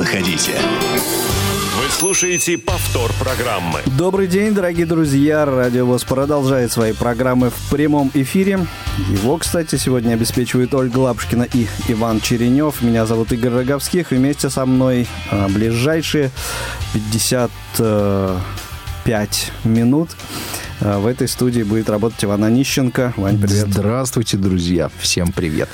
заходите. Вы слушаете повтор программы. Добрый день, дорогие друзья. Радио ВОЗ продолжает свои программы в прямом эфире. Его, кстати, сегодня обеспечивают Ольга Лапушкина и Иван Черенев. Меня зовут Игорь Роговских. Вместе со мной а, ближайшие 55 минут а, в этой студии будет работать Иван Онищенко. Вань, привет. Здравствуйте, друзья. Всем привет.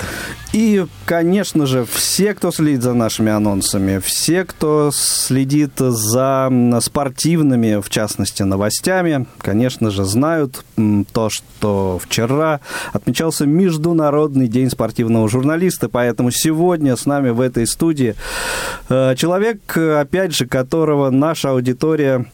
И, конечно же, все, кто следит за нашими анонсами, все, кто следит за спортивными, в частности, новостями, конечно же, знают то, что вчера отмечался Международный день спортивного журналиста, поэтому сегодня с нами в этой студии э, человек, опять же, которого наша аудитория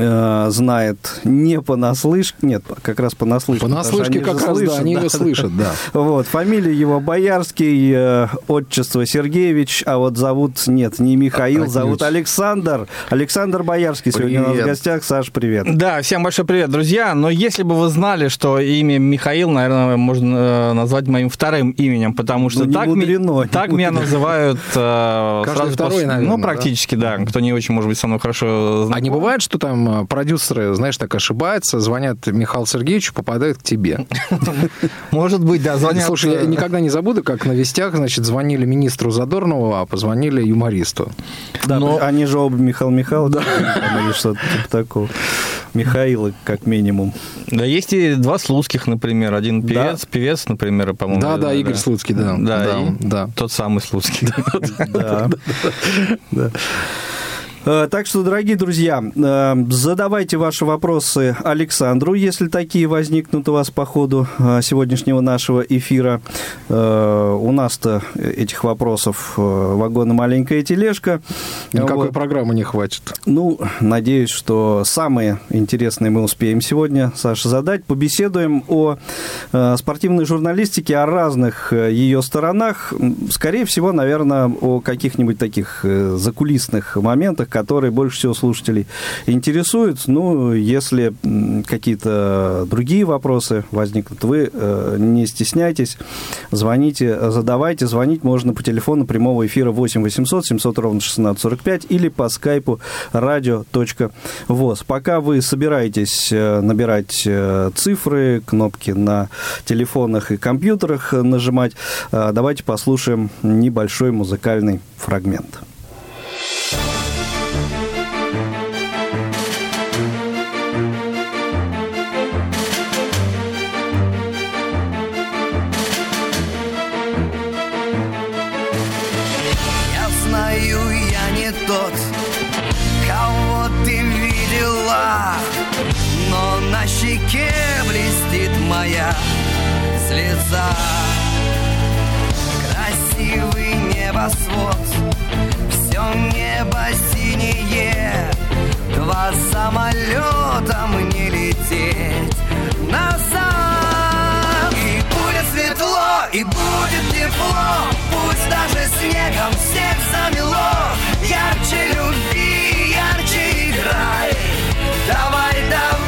Э, знает не понаслышке, нет, как раз понаслышке. Понаслышке как раз, слышат, да, они да, его слышат, да. Вот, фамилия его Боярский, э, отчество Сергеевич, а вот зовут, нет, не Михаил, а, зовут Александр. Александр Боярский привет. сегодня у нас в гостях. Саш, привет. Да, всем большой привет, друзья. Но если бы вы знали, что имя Михаил, наверное, можно э, назвать моим вторым именем, потому что ну, так, мудрено, ми, так меня называют э, Каждый второй, после, наверное, Ну, практически, да? да. Кто не очень, может быть, со мной хорошо знаком. А не бывает, что там там продюсеры, знаешь, так ошибаются, звонят Михаилу Сергеевичу, попадают к тебе. Может быть, да, звонят. Слушай, я никогда не забуду, как на вестях, значит, звонили министру Задорнову, а позвонили юмористу. Да, Но... они же оба Михаил Михайлович, да. или что-то типа такого. Михаила, как минимум. Да, есть и два Слуцких, например. Один певец, да. певец, например, по-моему. Да, да, Игорь да. Слуцкий, да. Да, да, да. Тот самый Слуцкий. Да. Э, так что, дорогие друзья, э, задавайте ваши вопросы Александру, если такие возникнут у вас по ходу э, сегодняшнего нашего эфира. У нас-то этих вопросов вагон и маленькая тележка. Никакой вот. программы не хватит. Ну, надеюсь, что самые интересные мы успеем сегодня, Саша, задать. Побеседуем о спортивной журналистике, о разных ее сторонах. Скорее всего, наверное, о каких-нибудь таких закулисных моментах, которые больше всего слушателей интересуют. Ну, если какие-то другие вопросы возникнут, вы э, не стесняйтесь, звоните, задавайте. Звонить можно по телефону прямого эфира 8 800 700 ровно 1645 или по скайпу radio.voz. Пока вы собираетесь э, набирать э, цифры, кнопки на телефонах и компьютерах нажимать, давайте послушаем небольшой музыкальный фрагмент. моя слеза. Красивый небосвод Все небо синее. Два самолета мне лететь назад. И будет светло, и будет тепло. Пусть даже снегом всех замело. Ярче люби, ярче играй. Давай, давай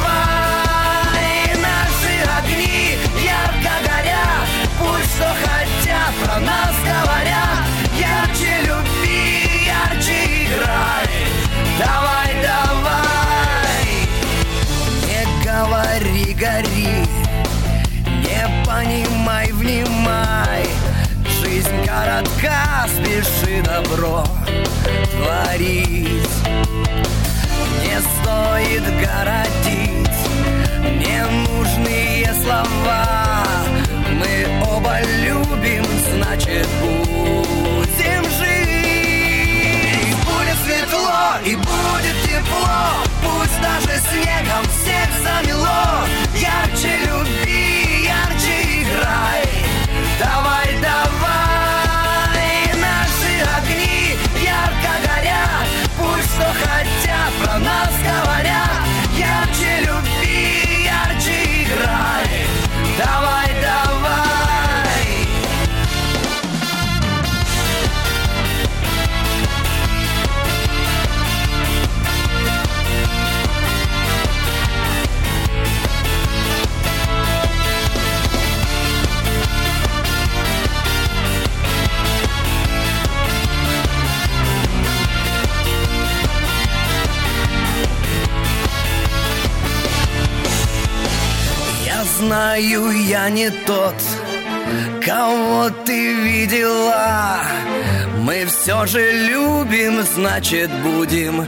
Коротка, спеши добро творить Не стоит городить Ненужные слова мы оба любим, значит будем жить. Будет светло и будет тепло, пусть даже снегом всех замело. Ярче люби, знаю, я не тот, кого ты видела. Мы все же любим, значит будем,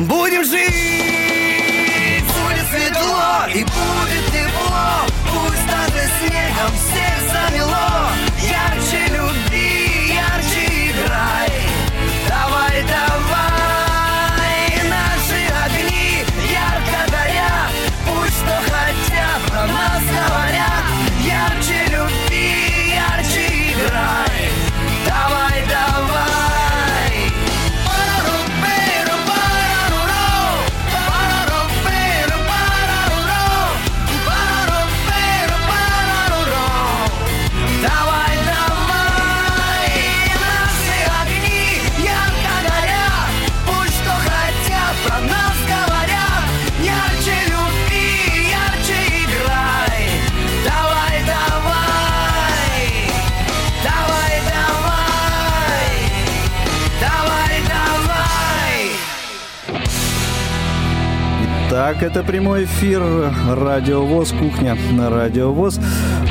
будем жить. Будет светло и будет тепло, пусть даже снегом всех замело. Ярче Так, это прямой эфир Радио ВОЗ, кухня на Радио ВОЗ.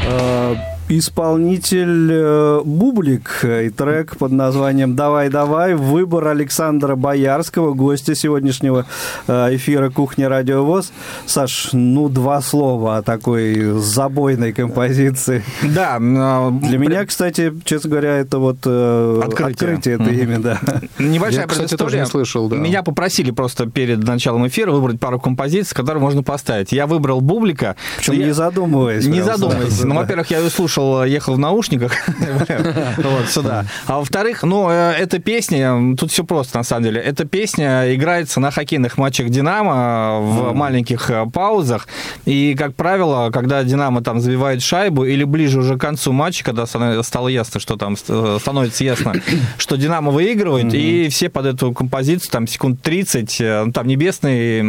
Э, Исполнитель э, Бублик и трек под названием «Давай, давай». Выбор Александра Боярского, гостя сегодняшнего э, эфира «Кухня Радио ВОЗ». Саш, ну, два слова о такой забойной композиции. Да. а, Для меня, кстати, честно говоря, это вот э, Открытие. открытие это имя, да. Небольшая Я, кстати, тоже не слышал, да. Меня попросили просто перед началом эфира выбрать пару композиций, которые можно поставить. Я выбрал Бублика. Причем Я- не задумываясь. Не задумываясь. Ну, да. во-первых, я ее слушал, ехал в наушниках вот сюда. А во-вторых, ну, э, эта песня, тут все просто, на самом деле. Эта песня играется на хоккейных матчах «Динамо» в маленьких э, паузах. И, как правило, когда «Динамо» там забивает шайбу или ближе уже к концу матча, когда ста- стало ясно, что там э, становится ясно, что «Динамо» выигрывает, и все под эту композицию, там, секунд 30, э, ну, там небесный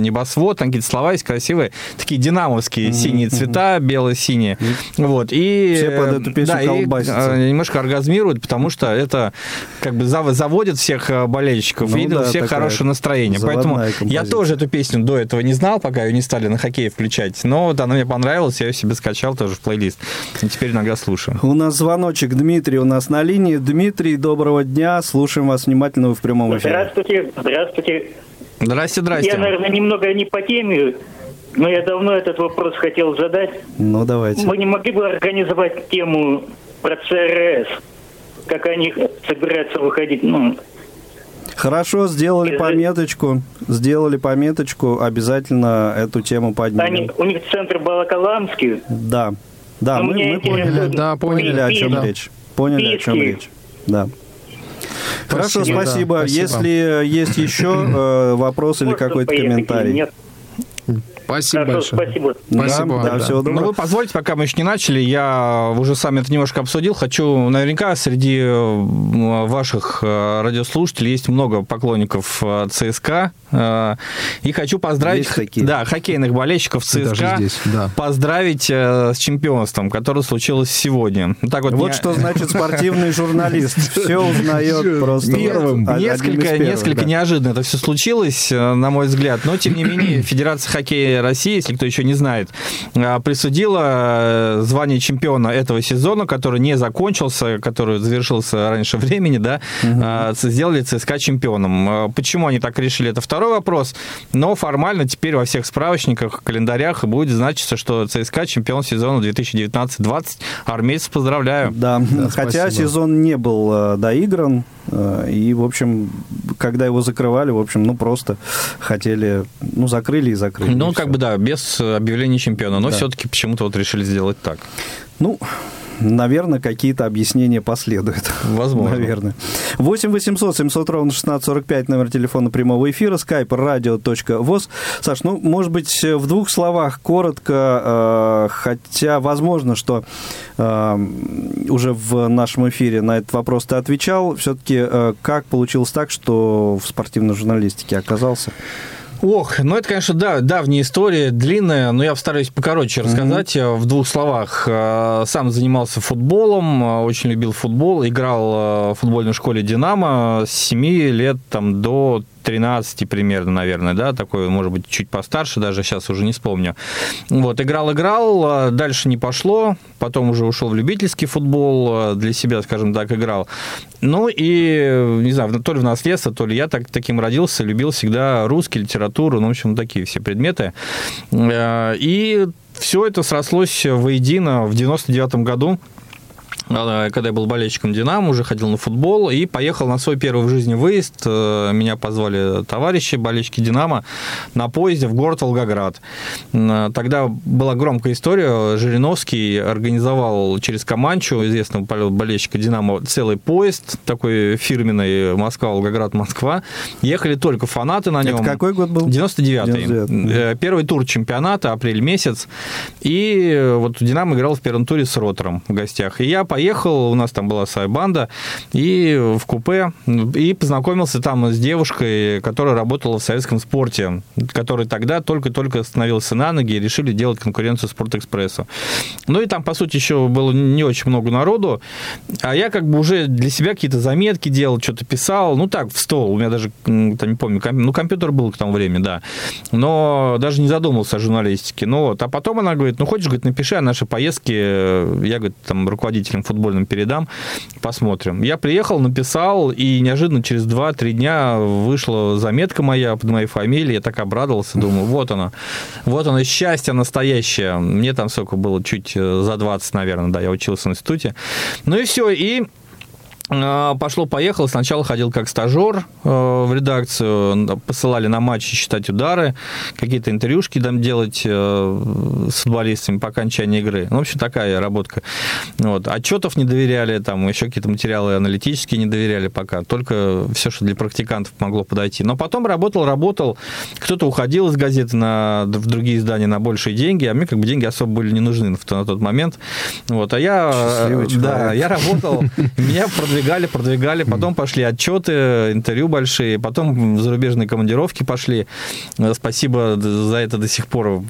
небосвод, там какие-то слова есть красивые, такие динамовские синие цвета, бело-синие. Вот, и... Все под эту песню да, и, колбасятся. э, немножко оргазмируют, потому что это как бы зав- заводит всех э, болельщиков, Ну и у да, всех хорошее настроение. Поэтому я композиция. тоже эту песню до этого не знал, пока ее не стали на хоккей включать. Но вот она мне понравилась, я ее себе скачал тоже в плейлист. И теперь иногда слушаю. У нас звоночек. Дмитрий у нас на линии. Дмитрий, доброго дня. Слушаем вас внимательно вы в прямом эфире. Здравствуйте, здравствуйте. Здрасте, здрасте. Я, наверное, немного не по теме, но я давно этот вопрос хотел задать. Ну, давайте. Мы не могли бы организовать тему про ЦРС, как они собираются выходить, ну, Хорошо, сделали Э, пометочку. Сделали пометочку. Обязательно эту тему они, поднимем. у них центр Балакаламский, Да. Да, Ну, мы, мы поняли, Да, поняли, поняли, о чем да. речь. Поняли, о чем речь. Да. Хорошо, Спасибо, да, спасибо. спасибо. Если есть еще э, вопрос или какой-то комментарий. Нет. Спасибо Хорошо, большое. спасибо. Спасибо, Да, да, да. всего Ну, доброго. вы позвольте, пока мы еще не начали, я уже сами это немножко обсудил. Хочу, наверняка, среди э, ваших э, радиослушателей есть много поклонников э, ЦСКА. э, И хочу поздравить Есть такие. да, хоккейных болельщиков Даже ЦСКА. здесь, да. Поздравить с чемпионством, которое случилось сегодня. Ну, Так вот, Вот не- что значит спортивный журналист. Все узнает просто. Первым. Несколько, первых, несколько да. неожиданно это все случилось, на мой взгляд. Но, тем не менее, Федерация хоккея России, если кто еще не знает, э, присудила э, звание чемпиона этого сезона, который не закончился, который завершился раньше времени, да, э, сделали ЦСКА чемпионом. Э, Почему они так решили, это второй вопрос. Но формально теперь во всех справочниках, календарях будет значиться, что ЦСКА чемпион сезона 2019-20. Армейцев поздравляю. Да, хотя спасибо. сезон не был э, доигран, э, и, в общем, когда его закрывали, в общем, ну, просто хотели, ну, закрыли и закрыли. Ну, и как всё. бы да, без э, объявления чемпиона. Но Да. все-таки почему-то вот решили сделать так. Ну, наверное, какие-то объяснения последуют. Возможно. Наверное. 8 800 700 ровно 1645 номер телефона прямого эфира, skype radio.voz. Саш, ну, может быть, в двух словах, коротко, э, хотя возможно, что э, уже в нашем эфире на этот вопрос ты отвечал. Все-таки как получилось так, что в спортивной журналистике оказался? Ох, ну это, конечно, да, давняя история, длинная, но я постараюсь покороче рассказать э, в двух словах. Э, Сам занимался футболом, э, очень любил футбол, играл э, в футбольной школе «Динамо» с 7 лет там, до 13 примерно, наверное, да, такой, может быть, чуть постарше даже, сейчас уже не вспомню. Вот, играл-играл, а дальше не пошло, потом уже ушел в любительский футбол, а для себя, скажем так, играл. Ну и, не знаю, то ли в наследство, то ли я так, таким родился, любил всегда русский, литературу, ну, в общем, такие все предметы. Э, И все это срослось воедино в 99 году когда я был болельщиком «Динамо», уже ходил на футбол и поехал на свой первый в жизни выезд. Э, Меня позвали товарищи, болельщики «Динамо», на поезде в город Волгоград. М, Тогда была громкая история. Жириновский организовал через Каманчу, известного болельщика «Динамо», целый поезд, такой фирменный Москва-Волгоград-Москва. Ехали только фанаты на нем. Это какой год был? 99-й. 99-й. Э, Первый тур чемпионата, апрель месяц. И э, вот «Динамо» играл в первом туре с Ротором в гостях. И я поехал, у нас там была своя банда, и в купе, и познакомился там с девушкой, которая работала в советском спорте, который тогда только-только становился на ноги и решили делать конкуренцию «Спортэкспрессу». Ну и там, по сути, еще было не очень много народу, а я как бы уже для себя какие-то заметки делал, что-то писал, ну так, в стол, у меня даже, там, не помню, ком- ну компьютер был к тому времени, да, но даже не задумывался о журналистике. Ну вот, а потом она говорит, ну хочешь, говорит, напиши о нашей поездке, я, говорит, там руководителям футбольным передам, посмотрим. Я приехал, написал, и неожиданно через 2-3 дня вышла заметка моя под моей фамилией, я так обрадовался, думаю, вот оно, вот оно, счастье настоящее. Мне там сколько было, чуть э, за 20, наверное, да, я учился в институте. Ну и все, и Пошло-поехало. Сначала ходил как стажер э, в редакцию, посылали на матчи считать удары, какие-то интервьюшки там делать э, с футболистами по окончании игры. Ну, в общем, такая работка. Вот. Отчетов не доверяли, там еще какие-то материалы аналитические не доверяли пока. Только все, что для практикантов могло подойти. Но потом работал, работал. Кто-то уходил из газеты на, в другие издания на большие деньги, а мне как бы деньги особо были не нужны на тот момент. Вот. А я, Счастливый э, да, человек. я работал, меня продвигали, продвигали, потом пошли отчеты, интервью большие, потом зарубежные командировки пошли. Э, Спасибо за это до сих пор.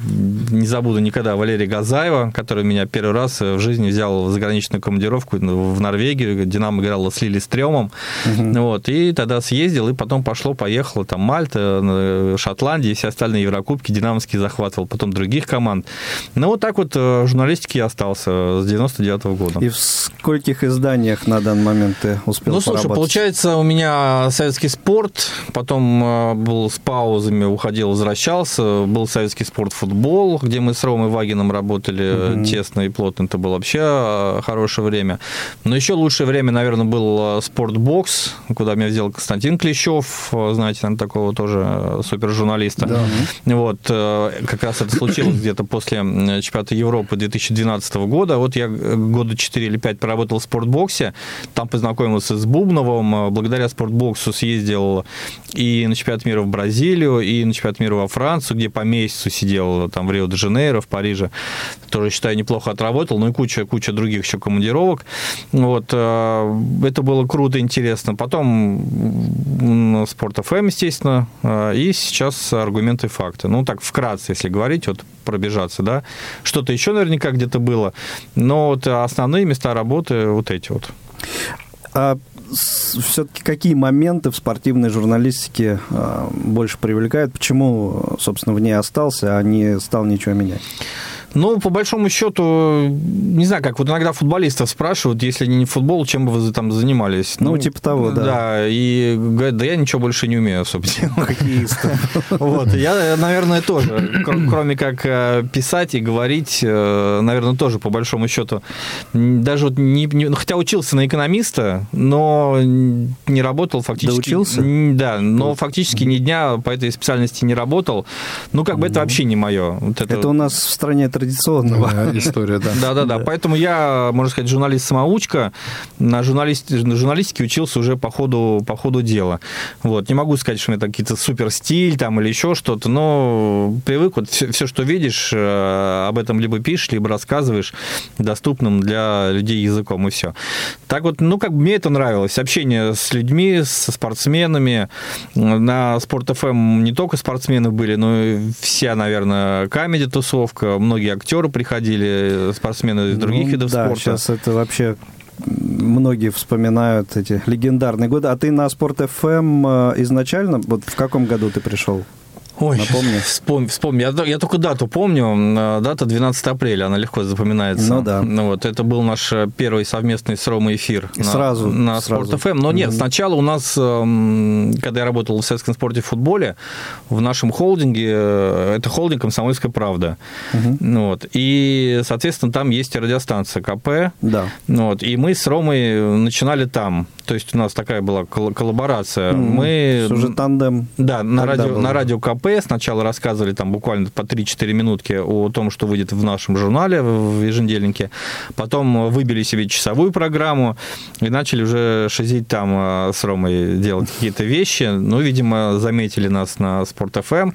Не забуду никогда Валерия Газаева, который меня первый раз в жизни взял в заграничную командировку в Норвегию, Динамо играла с Лили Стрёмом, вот, и тогда съездил, и потом пошло-поехало, там Мальта, э, Шотландия и все остальные Еврокубки Динамовский захватывал, потом других команд. Ну, вот так вот э, в журналистике я остался с 99 года. И в скольких изданиях на данный момент ты успел Ну, слушай, получается, у меня советский спорт, потом э, был с паузами, уходил, возвращался, был советский спорт футбол, где мы с Ромой Вагином работали Мгм. тесно и плотно, это было вообще э, хорошее время. Но еще лучшее время, наверное, был спортбокс, куда меня взял Константин Клещев, знаете, наверное, такого тоже супержурналиста. Да. Вот, как раз это случилось где-то после чемпионата Европы 2012 года. Вот я года 4 или 5 поработал в спортбоксе, там познакомился с Бубновым, э, благодаря спортбоксу съездил и на чемпионат мира в Бразилию, и на чемпионат мира во Францию, где по месяцу сидел там в Рио-де-Жанейро, в Париже. Тоже, считаю, неплохо отработал, ну и куча, куча других еще командировок. Вот, э, это было круто, интересно. Потом Спорт ФМ, естественно, э, и сейчас аргументы и факты. Ну, так, вкратце, если говорить, вот пробежаться, да. Что-то еще наверняка где-то было, но вот основные места работы вот эти вот. А все-таки какие моменты в спортивной журналистике а, больше привлекают? Почему, собственно, в ней остался, а не стал ничего менять? Ну, по большому счету, не знаю, как вот иногда футболистов спрашивают, если не футбол, чем бы вы там занимались? Ну, типа того, да. Да, и говорят, да я ничего больше не умею особо делать. Хоккеиста. Вот, я, наверное, тоже, кр- кроме как э, писать и говорить, э, наверное, тоже, по большому счету, даже вот не, не- ну, хотя учился на экономиста, но не работал фактически. Доучился? М, Да, но фактически ни дня по этой специальности не работал. Ну, как бы это вообще не мое. Вот Это у нас в стране традиционного. Да, история, да. да, да, да. Поэтому я, можно сказать, журналист-самоучка. На, журналист, на журналистике учился уже по ходу, по ходу дела. Вот. Не могу сказать, что у меня какие-то супер стиль там или еще что-то, но привык. Вот все, что видишь, э, об этом либо пишешь, либо рассказываешь доступным для людей языком, и все. Так вот, ну, как бы мне это нравилось. Общение с людьми, со спортсменами. На Спорт ФМ не только спортсмены были, но и вся, наверное, comedy-тусовка. Многие актеры приходили, спортсмены из других Ну, видов да, спорта. сейчас это вообще многие вспоминают эти легендарные годы. А ты на Спорт ФМ изначально, вот в каком году ты пришел? Ой, Напомни. Вспомни, вспомни. Я, я только дату помню. Дата 12 апреля, она легко запоминается. Ну да. вот, это был наш э, первый совместный с Ромой эфир. И сразу, На сразу. Спорт ФМ. Но нет, сначала у нас, эм, когда я работал в советском спорте в футболе, в нашем холдинге, э, это холдинг «Комсомольская правда». Ну Вот, и, соответственно, там есть радиостанция КП. Да. Ну Вот, и мы с Ромой начинали там. То есть у нас такая была кол- коллаборация. Мы Уже тандем. да, на Тогда радио, было. на радио КП сначала рассказывали там буквально по 3-4 минутки о том, что выйдет в нашем журнале, в еженедельнике. Потом выбили себе часовую программу и начали уже шизить там а, с Ромой делать какие-то вещи. Ну, видимо, заметили нас на Спорт ФМ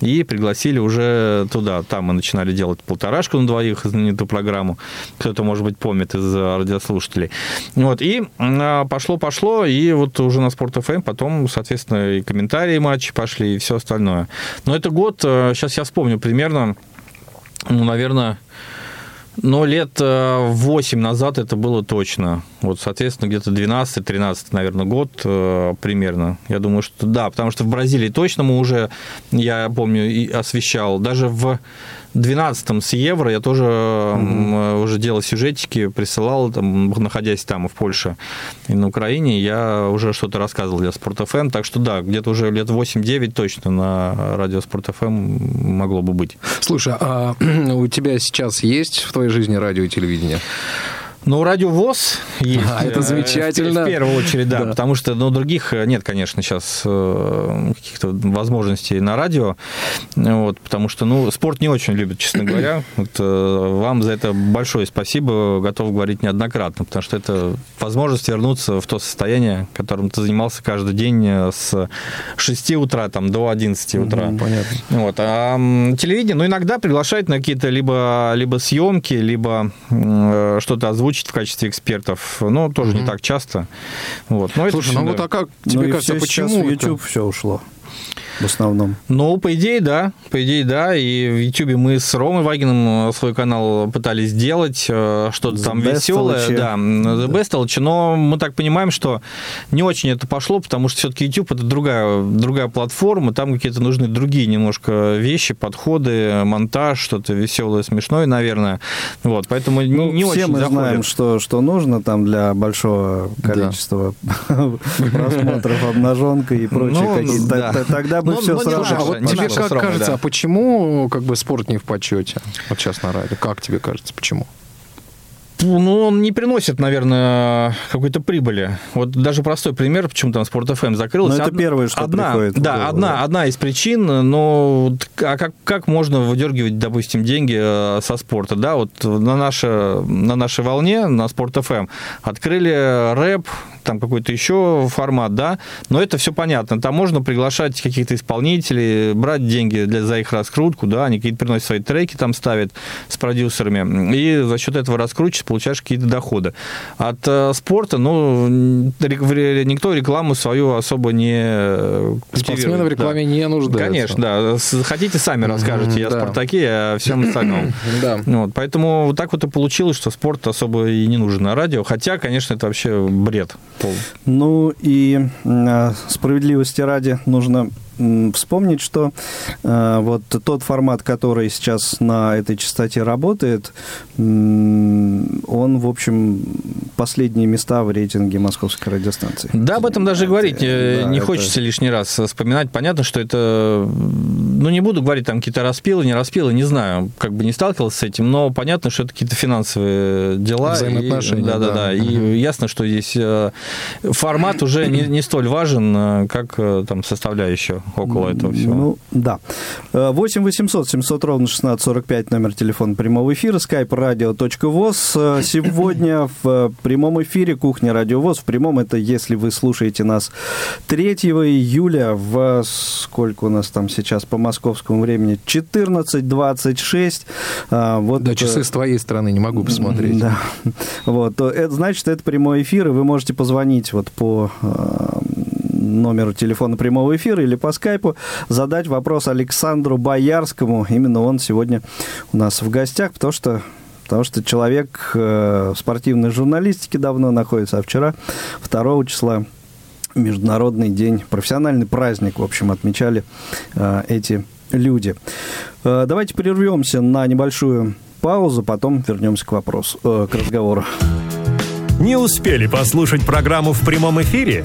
и пригласили уже туда. Там мы начинали делать полторашку на двоих, знаменитую программу. Кто-то, может быть, помнит из радиослушателей. Вот, и а, пошло-пошло, и вот уже на Спорт ФМ потом, соответственно, и комментарии матчи пошли, и все остальное. Но это год, сейчас я вспомню примерно, ну, наверное, но лет 8 назад это было точно. Вот, соответственно, где-то 12-13, наверное, год э, примерно. Я думаю, что да, потому что в Бразилии точно мы уже, я помню, освещал. Даже в 12-м с Евро я тоже м, уже делал сюжетики, присылал, там, находясь там в Польше, и на Украине, я уже что-то рассказывал для Спорт ФМ, так что да, где-то уже лет 8-9 точно на радио Спорт ФМ могло бы быть. Слушай, а у тебя сейчас есть в твоей жизни радио и телевидение? Ну, радио ВОЗ есть. А, это э, замечательно. В, первую очередь, да, Да. потому что ну, других э, нет, конечно, сейчас э, каких-то возможностей на радио, вот, потому что, ну, спорт не очень любят, честно говоря. Вот, вам за это большое спасибо, готов говорить неоднократно, потому что это возможность вернуться в то состояние, которым ты занимался каждый день с 6 утра там, до 11 утра. понятно. Вот. А телевидение, ну, иногда приглашает на какие-то либо, либо съемки, либо э, что-то озвучить в качестве экспертов. Но тоже не так часто. Вот. Но это Слушай, всегда- ну вот а как Ну тебе и кажется, сейчас почему? в это- YouTube все ушло в основном. Ну, по идее, да. По идее, да. И в Ютубе мы с Ромой Вагином э, свой канал пытались сделать, э, что-то там веселое. Толочи. Да, The Best Толочи. Но мы так понимаем, что не очень это пошло, потому что все-таки YouTube это другая, другая платформа, там какие-то нужны другие немножко вещи, подходы, монтаж, что-то веселое, смешное, наверное. Вот, поэтому не- Ну, не, все очень мы заходит. знаем, что, что нужно там для большого количества просмотров обнаженка и прочее. Ну, какие-то. да. Тогда бы Ну, все ну, не сразу. Слушай, а вот не тебе как с Ромой, кажется, да. а почему как бы спорт не в почете? Вот сейчас на радио. Как тебе кажется, почему? Ну, он не приносит, наверное, какой-то прибыли. Вот даже простой пример, почему там Спорт ФМ закрылся. Ну, это Одна- первое, что одна, приходит Да, голову, одна, да. одна из причин, но а как, как можно выдергивать, допустим, деньги э, со спорта? Да, вот на, наше, на нашей волне, на Спорт ФМ, открыли рэп, там какой-то еще формат, да, но это все понятно. Там можно приглашать каких-то исполнителей, брать деньги для, за их раскрутку, да, они какие-то приносят свои треки, там ставят с продюсерами, и за счет этого раскручиваешь, получаешь какие-то доходы. От э, спорта, ну, никто рекламу свою особо не э, Спортсмены в культивирует, да. рекламе не нуждаются. Конечно, да. Хотите, сами расскажете. Я да. Спартаке, а всем остальном. Да. Вот, поэтому вот так вот и получилось, что спорт особо и не нужен на радио. Хотя, конечно, это вообще бред. Ну и э, справедливости ради нужно вспомнить, что э, вот тот формат, который сейчас на этой частоте работает, м, он, в общем, последние места в рейтинге московской радиостанции. Да, об этом даже Это- говорить э, да, не это- хочется лишний раз вспоминать. Понятно, что это... Ну, не буду говорить там какие-то распилы, не распилы, не знаю, как бы не сталкивался с этим, но понятно, что это какие-то финансовые дела. Взаимоотношения, Да, да, да. да. И ясно, что здесь э, формат уже не, не столь важен, э, как э, там составляющая около этого всего. Ну, да. Э, 8 800 700 ровно 1645 номер телефона прямого эфира, skype radio.voz. Э, Сегодня в э, прямом эфире кухня Радио ВОЗ. В прямом это если вы слушаете нас 3 июля в сколько у нас там сейчас по московскому времени? 14.26. А, Вот, Да, э, часы с твоей стороны не могу посмотреть. да. Вот. то Это значит, это прямой эфир, и вы можете позвонить вот по э, номеру телефона прямого эфира или по скайпу, задать вопрос Александру Боярскому. Именно он сегодня у нас в гостях, потому что потому что человек э, в спортивной журналистике давно находится, а вчера, 2 числа, Международный день, профессиональный праздник, в общем, отмечали э, эти люди. Э, давайте прервемся на небольшую паузу, потом вернемся к вопросу, э, к разговору. Не успели послушать программу в прямом эфире?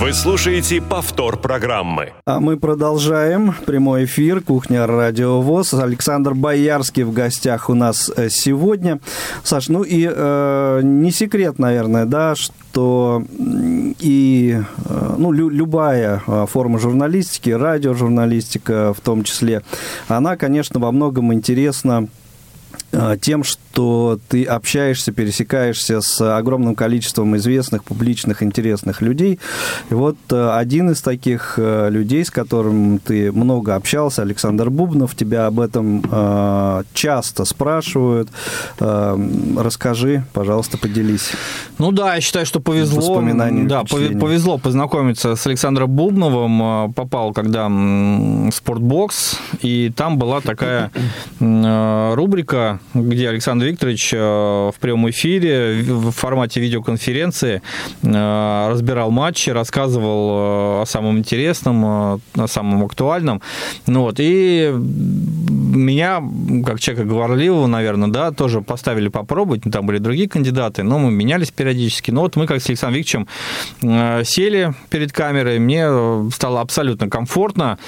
Вы слушаете повтор программы. А мы продолжаем прямой эфир «Кухня Радио ВОЗ». Александр Боярский в гостях у нас э, сегодня. Саш, ну и э, не секрет, наверное, да, что и э, ну, лю- любая э, форма журналистики, радиожурналистика в том числе, она, конечно, во многом интересна тем, что ты общаешься, пересекаешься с огромным количеством известных, публичных, интересных людей. И вот э, один из таких э, людей, с которым ты много общался, Александр Бубнов, тебя об этом э, часто спрашивают. Э, Расскажи, пожалуйста, поделись. Ну да, я считаю, что повезло. Да, повезло познакомиться с Александром Бубновым. Э, Попал, когда в спортбокс, и там была такая э, рубрика, где Александр Викторович э, в прямом эфире в формате видеоконференции э, разбирал матчи, рассказывал э, о самом интересном, о самом актуальном. Ну вот, и меня, как человека говорливого, наверное, да, тоже поставили попробовать. Там были другие кандидаты, но мы менялись периодически. Но вот мы, как с Александром Викторовичем, сели перед камерой, мне стало абсолютно комфортно.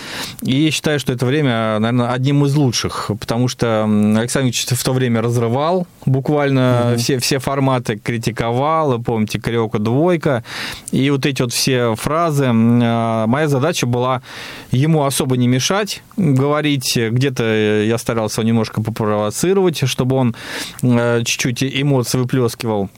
И считаю, что это время, наверное, одним из лучших, потому что Александр Викторович в то время разрывал буквально все, все форматы, критиковал, помните, кариока двойка, и вот эти вот все фразы. Э, Моя задача была ему особо не мешать говорить, где-то я старался немножко попровоцировать, чтобы он э, чуть-чуть эмоций выплескивал.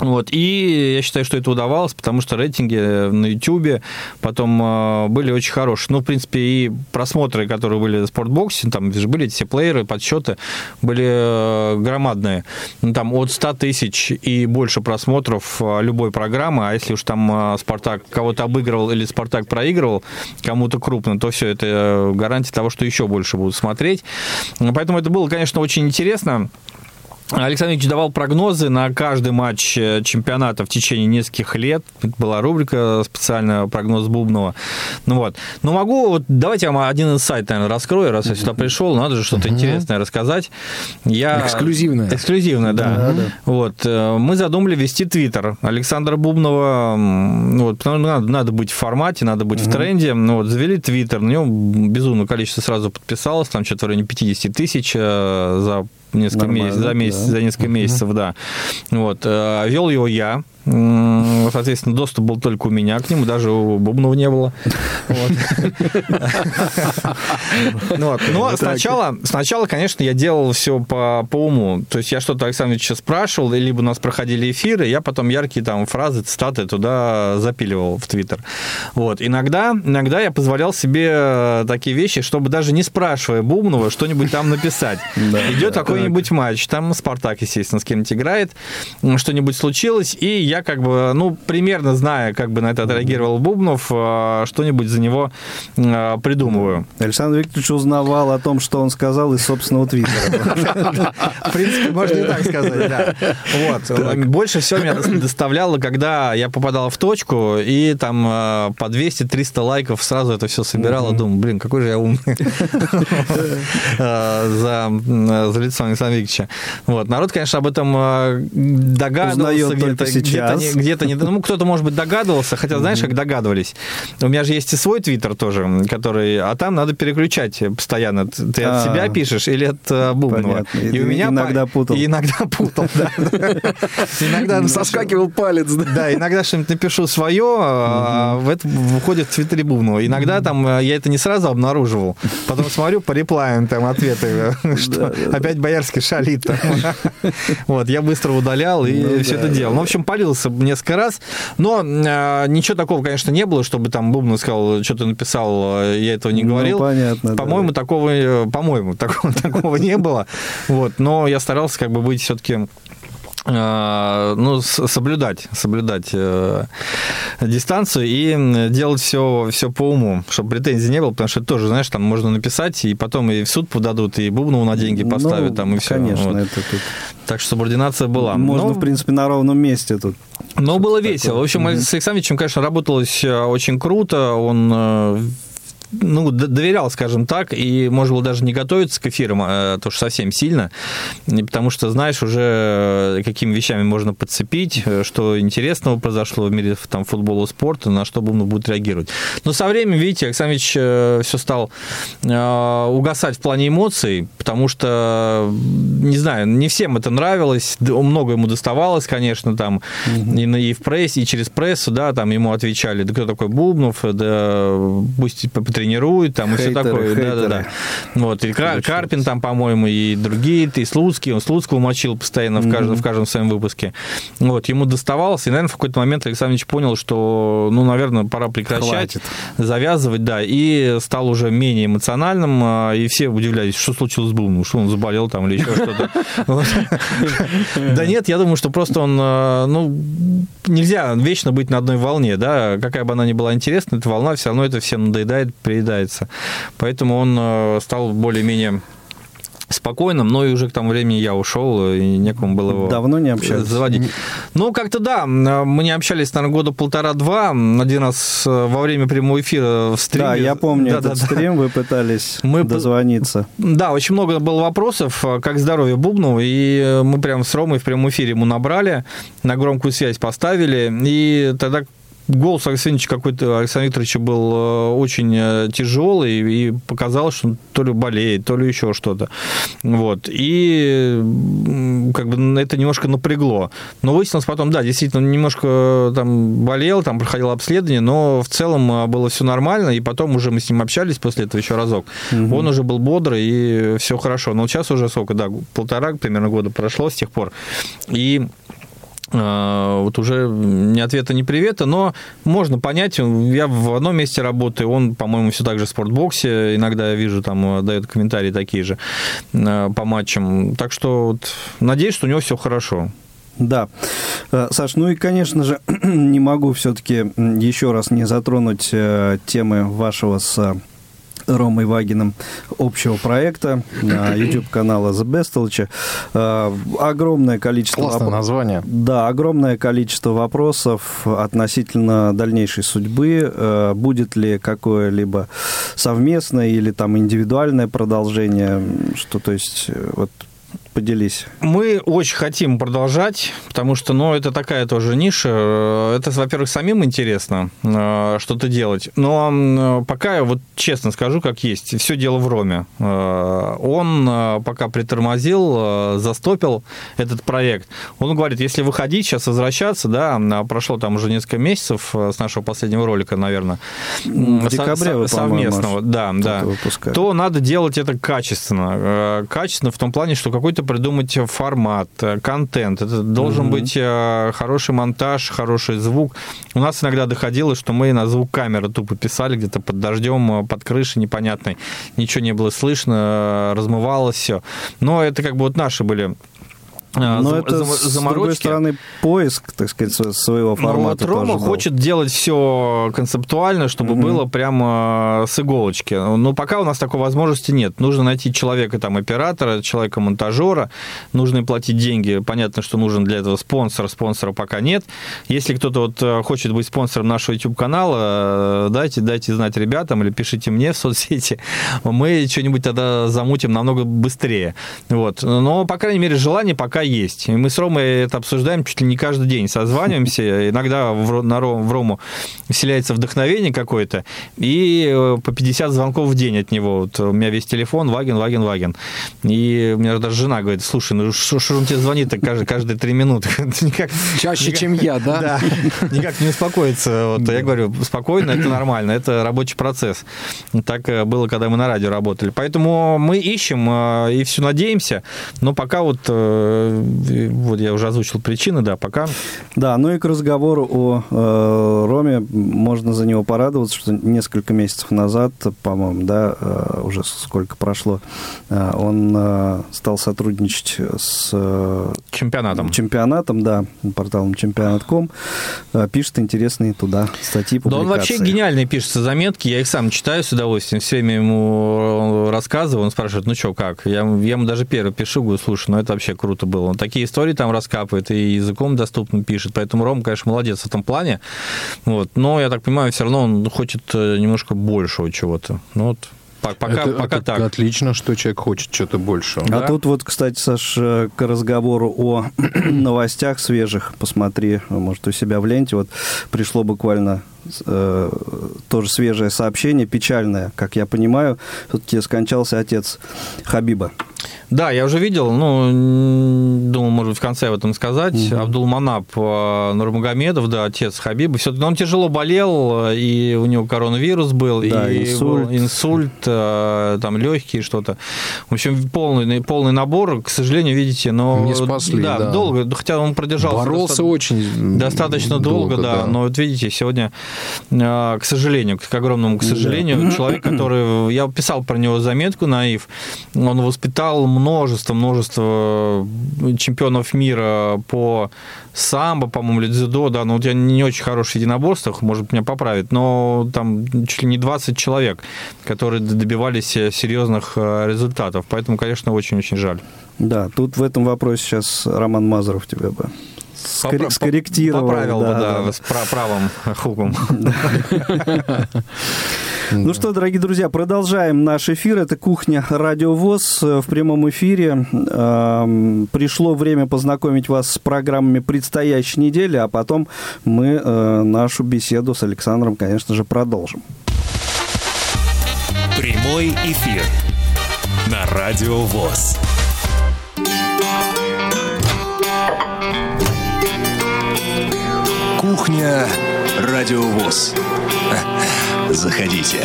Вот, и я считаю, что это удавалось, потому что рейтинги на YouTube потом э, были очень хорошие. Ну, в принципе, и просмотры, которые были в спортбоксе, там же были все плееры, подсчеты, были э, громадные. Ну, там от 100 тысяч и больше просмотров э, любой программы, а если уж там э, Спартак кого-то обыгрывал или Спартак проигрывал кому-то крупно, то все, это э, гарантия того, что еще больше будут смотреть. Поэтому это было, конечно, очень интересно. Александр Ильич давал прогнозы на каждый матч э, чемпионата в течение нескольких лет. Была рубрика специальная «Прогноз Бубнова». Ну вот. Но могу, вот давайте я вам один инсайт, наверное, раскрою, раз я сюда пришел, надо же что-то интересное рассказать. Я... Эксклюзивное. Эксклюзивное, да. Вот. э, Мы задумали вести твиттер Александра Бубнова. Вот, потому что надо, надо быть в формате, надо быть в тренде. Ну Вот, завели твиттер, на нем безумное количество сразу подписалось, там что-то в районе 50 тысяч э, за несколько месяцев, за, месяц, да. за несколько месяцев, да. Вот. э, Вел его я. Соответственно, доступ был только у меня к нему, даже у Бубнова не было. Ну. Но сначала, сначала, конечно, я делал все по, уму. То есть я что-то Александр Ильича спрашивал, либо у нас проходили эфиры, я потом яркие там фразы, цитаты туда запиливал в Твиттер. Вот. Иногда, иногда я позволял себе такие вещи, чтобы даже не спрашивая Бубнова, что-нибудь там написать. Идет какой-нибудь матч, там Спартак, естественно, с кем-нибудь играет, что-нибудь случилось, и я как бы, ну, примерно зная, как бы на это отреагировал Бубнов, э, что-нибудь за него э, придумываю. Александр Викторович узнавал о том, что он сказал из собственного твиттера. В принципе, можно и так сказать, да. Вот. Больше всего меня доставляло, когда я попадал в точку, и там э, по 200-300 лайков сразу это все собирало. Думаю, блин, какой же я умный. За за лицо Александра Викторовича. Вот. Народ, конечно, об этом догадывался, где-то где-то, не, где-то не, ну, кто-то, может быть, догадывался, хотя, знаешь, как догадывались. У меня же есть и свой твиттер тоже, который, а там надо переключать постоянно. Ты от А. себя пишешь или от э, Бубнова? Понятно. И у И меня иногда путал. И иногда путал, да. Иногда Соскакивал палец, да. да, иногда что-нибудь напишу свое, а в это выходит в Твиттере Бубнова. Иногда там э, я это не сразу обнаруживал. Потом смотрю по реплаям там ответы, что опять Боярский шалит. Вот, я быстро удалял и Ну все это делал. Ну, в общем, полился несколько раз. Но э, ничего такого, конечно, не было, чтобы там Бубнов сказал, что ты написал, э, я этого не Ну, говорил. понятно, да. По-моему, такого, э, по-моему, такого, такого не было. Вот, но я старался как бы быть все-таки ну, с- соблюдать, соблюдать э, дистанцию и делать все, все по уму, чтобы претензий не было, потому что это тоже, знаешь, там можно написать, и потом и в суд подадут, и Бубнову на деньги поставят, Ну, там, и все. Конечно, это тут. Так что субординация была. Можно, Но- в принципе, на ровном месте тут. но было такое. весело. В общем, Мгм. с Александровичем, конечно, работалось э, очень круто. Он э, ну, доверял, скажем так, и можно было даже не готовиться к эфирам, э, то что совсем сильно, И потому что знаешь уже, э, какими вещами можно подцепить, э, что интересного произошло в мире там, футбола, спорта, на что Бумна будет реагировать. Но со временем, видите, Александрович все стал э, угасать в плане эмоций, потому что, не знаю, не всем это нравилось, много ему доставалось, конечно, там, и, на- и в прессе, и через прессу, да, там ему отвечали, да кто такой Бубнов, да пусть потренирует, там, и все Хейтеры, такое, да, да, да. хейтеры. Вот, и Кра- Карпин там, по-моему, и другие, и Слуцкий, он Слуцкого мочил постоянно в каждом, в каждом своем выпуске. Вот, ему доставалось, и, наверное, в какой-то момент Александрович понял, что, ну, наверное, пора прекращать, Хватит. завязывать, да, и стал уже менее эмоциональным, а, и все удивлялись, что случилось с Бумом, что он заболел там или еще что-то. Да нет, я думаю, что просто он, э, ну, нельзя вечно быть на одной волне, да, какая бы она ни была интересна, эта волна все равно это всем надоедает, приедается. Поэтому он э, стал более-менее спокойным, но и уже к тому времени я ушел, и некому было его Давно не общались? заводить. Ну, как-то да, мы не общались, наверное, года полтора-два, один раз э, во время прямого эфира в стриме. Да, я помню Да, этот да, да. стрим, вы пытались Мы дозвониться. Да, очень много было вопросов, э, как здоровье Бубну, и э, мы прям с Ромой в прямом эфире ему набрали, на громкую связь поставили, и тогда голос Викторовича какой-то Александра Викторовича был э, очень э, тяжелый, и показалось, что он то ли болеет, то ли еще что-то. Вот. И как бы это немножко напрягло. Но выяснилось потом, да, действительно, он немножко э, там болел, там проходил обследование, но в целом было все нормально, и потом уже мы с ним общались после этого еще разок. Он уже был бодрый, и все хорошо. Но сейчас уже сколько, да, полтора примерно года прошло с тех пор. И вот уже ни ответа, ни привета, но можно понять, я в одном месте работаю, он, по-моему, все так же в спортбоксе, иногда я вижу, там э, дает комментарии такие же э, по матчам, так что вот, надеюсь, что у него все хорошо. Да. Э, Саш, ну и, конечно же, не могу все-таки еще раз не затронуть темы вашего с Ромой Вагиным общего проекта э, YouTube-канала The Bestelch. Э, Огромное количество... Классное название. Да, огромное количество вопросов относительно дальнейшей судьбы. Э, Будет ли какое-либо совместное или там индивидуальное продолжение? Что, то есть, вот поделись. Мы очень хотим продолжать, потому что, ну, это такая тоже ниша. Это, во-первых, самим интересно э, что-то делать. Но м, пока, я вот честно скажу, как есть, все дело в Роме. Э, Он э, пока притормозил, э, застопил этот проект. Он говорит, если выходить, сейчас возвращаться, да, а прошло там уже несколько месяцев э, с нашего последнего ролика, наверное, В декабре вы, совместного, да, да, выпускали. то надо делать это качественно. Э, Качественно в том плане, что какой-то придумать формат, э, контент. Это должен Мгм. быть э, хороший монтаж, хороший звук. У нас иногда доходило, что мы на звук камеры тупо писали где-то под дождем, э, под крышей непонятной. Ничего не было слышно, размывалось все. Но это как бы вот наши были Но зам- это, зам- с другой стороны, поиск, так сказать, сво- своего Ну, формата вот Рома хочет делать все концептуально, чтобы Мгм. было прямо с иголочки. Но пока у нас такой возможности нет. Нужно найти человека, там, оператора, человека-монтажера. Нужно им платить деньги. Понятно, что нужен для этого спонсор. Спонсора пока нет. Если кто-то вот э, хочет быть спонсором нашего YouTube-канала, э, дайте, дайте знать ребятам или пишите мне в соцсети. Мы что-нибудь тогда замутим намного быстрее. Вот. Но, по крайней мере, желание пока есть. И мы с Ромой это обсуждаем чуть ли не каждый день. Созваниваемся, иногда в, на Ром, в Рому вселяется вдохновение какое-то, и э, по 50 звонков в день от него. Вот у меня весь телефон, Ваген, Ваген, Ваген. И у меня даже жена говорит, слушай, ну что он тебе звонит-то каждые, каждые три минуты? Никак, Чаще, никак- чем я, да? Да, никак не успокоится. Вот, я говорю, спокойно, это нормально, это рабочий процесс. Так э, было, когда мы на радио работали. Поэтому мы ищем э, и все надеемся, но пока вот, вот я уже озвучил причины, да, пока Да, ну и к разговору о э, Роме можно за него порадоваться, что несколько месяцев назад, по-моему, да, э, уже сколько прошло, э, он э, стал сотрудничать с э, чемпионатом. чемпионатом, да, порталом чемпионат.ком, э, пишет интересные туда статьи, Да он вообще гениальные пишется заметки, я их сам читаю с удовольствием, все время ему рассказываю, он спрашивает, ну что, как? Я, я ему даже первый пишу, говорю, слушай, ну это вообще круто было. Он такие истории там раскапывает и языком доступно пишет, поэтому Ром, конечно, молодец в этом плане, вот. но, я так понимаю, все равно он хочет э, немножко большего чего-то. Ну вот, по- пока, Это- пока это так. Отлично, что человек хочет что-то большего. А Да. тут вот, кстати, Саш, э, к разговору о новостях свежих, посмотри, может, у себя в ленте, вот пришло буквально э, тоже свежее сообщение, печальное, как я понимаю, все-таки скончался отец Хабиба. Да, я уже видел, ну, м, думал, может быть, в конце об этом сказать. Абдул Манап э, Нурмагомедов, да, отец Хабиба. Все он тяжело болел, и у него коронавирус был, Да, и инсульт. был инсульт, э, там, легкие что-то. В общем, полный, полный набор, к сожалению, видите, но... Не спасли, да. долго, хотя он продержался... Боролся доста- очень Достаточно долго, да, Но вот видите, сегодня, э, к сожалению, к огромному к сожалению, человек, который... Я писал про него заметку на ИФ, он воспитал множество, множество чемпионов мира по самбо, по-моему, или дзюдо, да, но вот я не очень хороший в единоборствах, может, меня поправить, но там чуть ли не 20 человек, которые добивались э, серьезных э, результатов. Поэтому, конечно, очень-очень жаль. Да, тут в этом вопросе сейчас Роман Мазуров тебя бы Попра- скорректировал. Поправил бы, да, да, да. с пра- правым хуком. Ну что, дорогие друзья, продолжаем наш эфир. Это «Кухня Радио ВОЗ» в прямом эфире. Пришло время познакомить вас с программами предстоящей недели, а потом мы э, нашу беседу с Александром, конечно же, продолжим. Прямой эфир на Радио ВОЗ. Кухня Радиовоз. Заходите.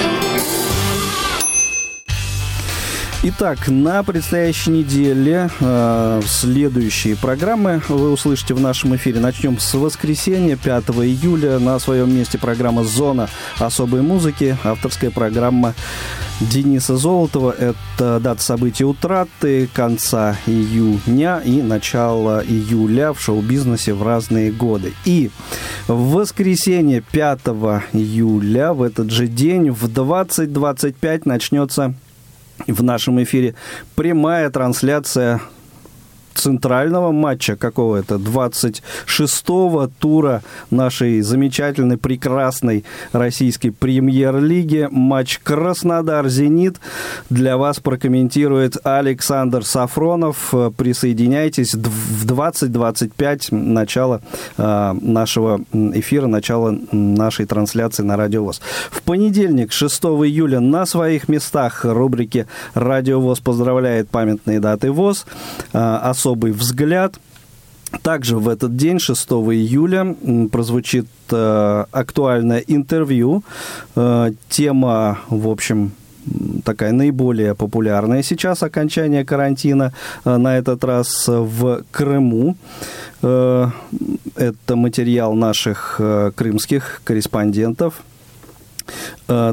Итак, на предстоящей неделе э, следующие программы вы услышите в нашем эфире. Начнем с воскресенья, 5 июля. На своем месте программа «Зона особой музыки». Авторская программа Дениса Золотова. Это дата событий утраты, конца июня и начала июля в шоу-бизнесе в разные годы. И в воскресенье 5 июля, в этот же день, в 20.25 начнется в нашем эфире прямая трансляция центрального матча какого это 26-го тура нашей замечательной, прекрасной российской премьер-лиги. Матч Краснодар-Зенит для вас прокомментирует Александр Сафронов. Присоединяйтесь в 20.25 начало э, нашего эфира, начало нашей трансляции на Радио ВОЗ. В понедельник, 6 июля, на своих местах рубрики «Радио ВОЗ поздравляет памятные даты ВОЗ», э, особый взгляд. Также в этот день, 6 июля, прозвучит э, актуальное интервью. Э, тема, в общем, такая наиболее популярная сейчас, окончание карантина, э, на этот раз в Крыму. Э, это материал наших э, крымских корреспондентов.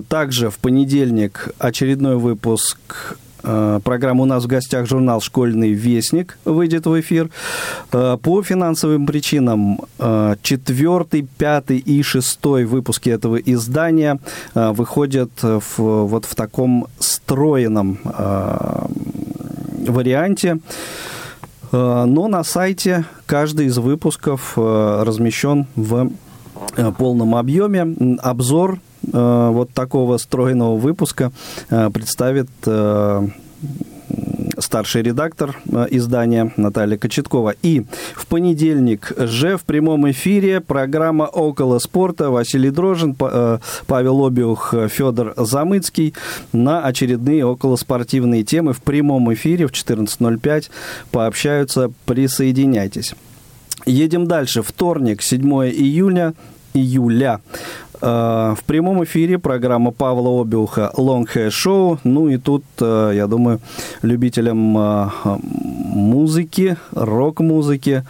Также в понедельник очередной выпуск э, программы «У нас в гостях» журнал «Школьный вестник» выйдет в эфир. Э, По финансовым причинам э, четвертый, пятый и шестой выпуски этого издания выходят в, вот в таком стройном варианте. Но на сайте каждый из выпусков размещен в полном объеме. Обзор вот такого стройного выпуска представит старший редактор э, издания Наталья Кочеткова. И в понедельник же в прямом эфире программа «Около спорта» Василий Дрожин, э, Павел Обиух, э, Федор Замыцкий на очередные околоспортивные темы в прямом эфире в 14.05 пообщаются. Присоединяйтесь. Едем дальше. Вторник, 7 июня, июля. Э, В прямом эфире программа Павла Обиуха «Long Hair Show». Ну и тут, э, я думаю, любителям э, музыки, рок-музыки,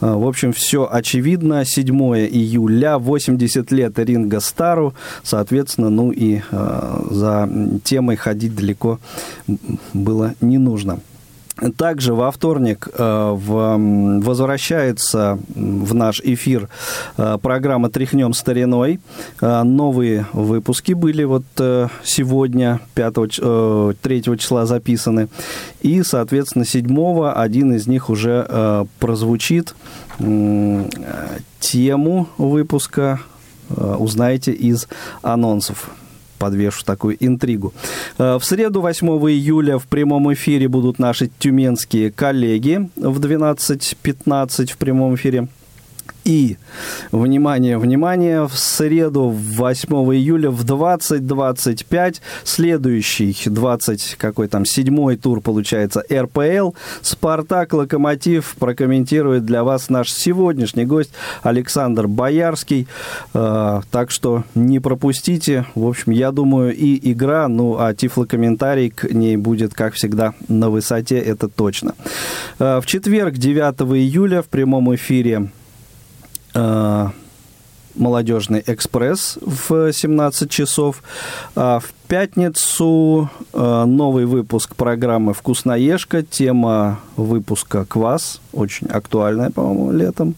в общем, все очевидно. 7 июля, 80 лет Ринго Стару. Соответственно, ну и за темой ходить далеко было не нужно. Также во вторник э, возвращается в наш эфир э, программа «Тряхнем стариной». Э, новые выпуски были вот сегодня, 5, ч- э, 3 числа записаны. И, соответственно, 7 один из них уже прозвучит. Тему выпуска узнаете из анонсов подвешу такую интригу. Э, В среду, 8 июля, в прямом эфире будут наши тюменские коллеги в 12.15 в прямом эфире. И, внимание, внимание, в среду, 8 июля в 20.25, следующий 20, какой там, седьмой тур, получается, РПЛ, Спартак, Локомотив прокомментирует для вас наш сегодняшний гость Александр Боярский. Э, Так что не пропустите. В общем, я думаю, и игра, ну, а тифлокомментарий к ней будет, как всегда, на высоте, это точно. Э, В четверг, 9 июля, в прямом эфире «Молодежный экспресс» в 17 часов. А в пятницу э, новый выпуск программы «Вкусноежка». Тема выпуска «Квас». Очень актуальная, по-моему, летом.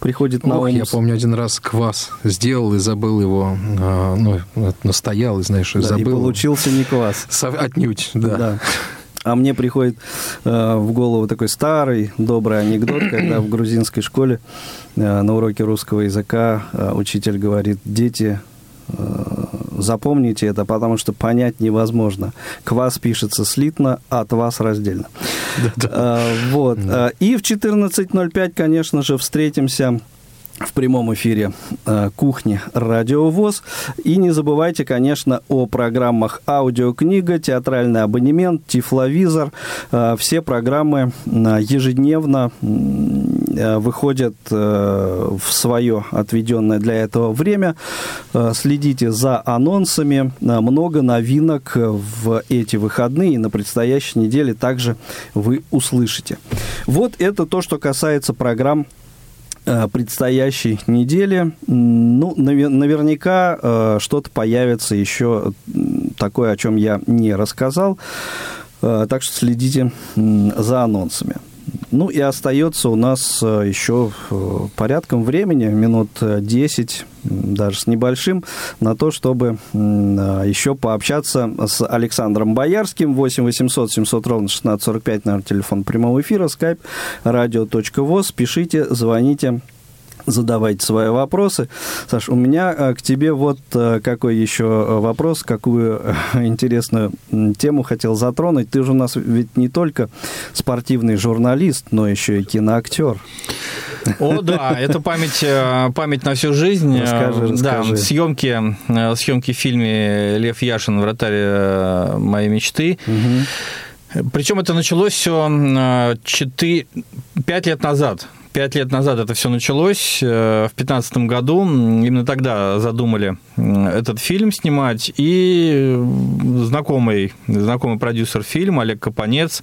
Приходит на Ох, ум. я помню, один раз квас сделал и забыл его, а, ну, настоял, и, знаешь, и Да, и забыл. получился не квас. Отнюдь, да. Да. А мне приходит э, в голову такой старый добрый анекдот, когда в грузинской школе э, на уроке русского языка э, учитель говорит, дети, э, запомните это, потому что понять невозможно. Квас пишется слитно, от вас раздельно. Э, Вот. Э, И в 14.05, конечно же, встретимся в прямом эфире э, кухни Радиовоз. И не забывайте, конечно, о программах аудиокнига, театральный абонемент, тифловизор. Э, все программы э, ежедневно выходят в свое отведенное для этого время. Следите за анонсами. Много новинок в эти выходные и на предстоящей неделе также вы услышите. Вот это то, что касается программ предстоящей недели. М, Ну, наве- наверняка э, что-то появится еще такое, о чем я не рассказал. Э, Так что следите за анонсами. Ну и остается у нас э, еще э, порядком времени, минут э, 10, м, даже с небольшим, на то, чтобы э, еще пообщаться с Александром Боярским. 8 800 700 ровно 1645, наверное, телефон прямого эфира, skype radio.voz. Пишите, звоните задавайте свои вопросы. Саш, у меня э, к тебе вот э, какой еще э, вопрос, какую интересную тему хотел затронуть. Ты же у нас ведь не только спортивный журналист, но еще и киноактер. О, да, это память, э, память на всю жизнь. Расскажи, Э, расскажи. Да, съемки, э, съемки в фильме «Лев Яшин. Вратарь моей мечты». Причем это началось все 4, 5 лет назад. Пять лет назад это все началось. э, В 2015 году именно тогда задумали этот фильм снимать. И знакомый, знакомый продюсер фильма Олег Капонец,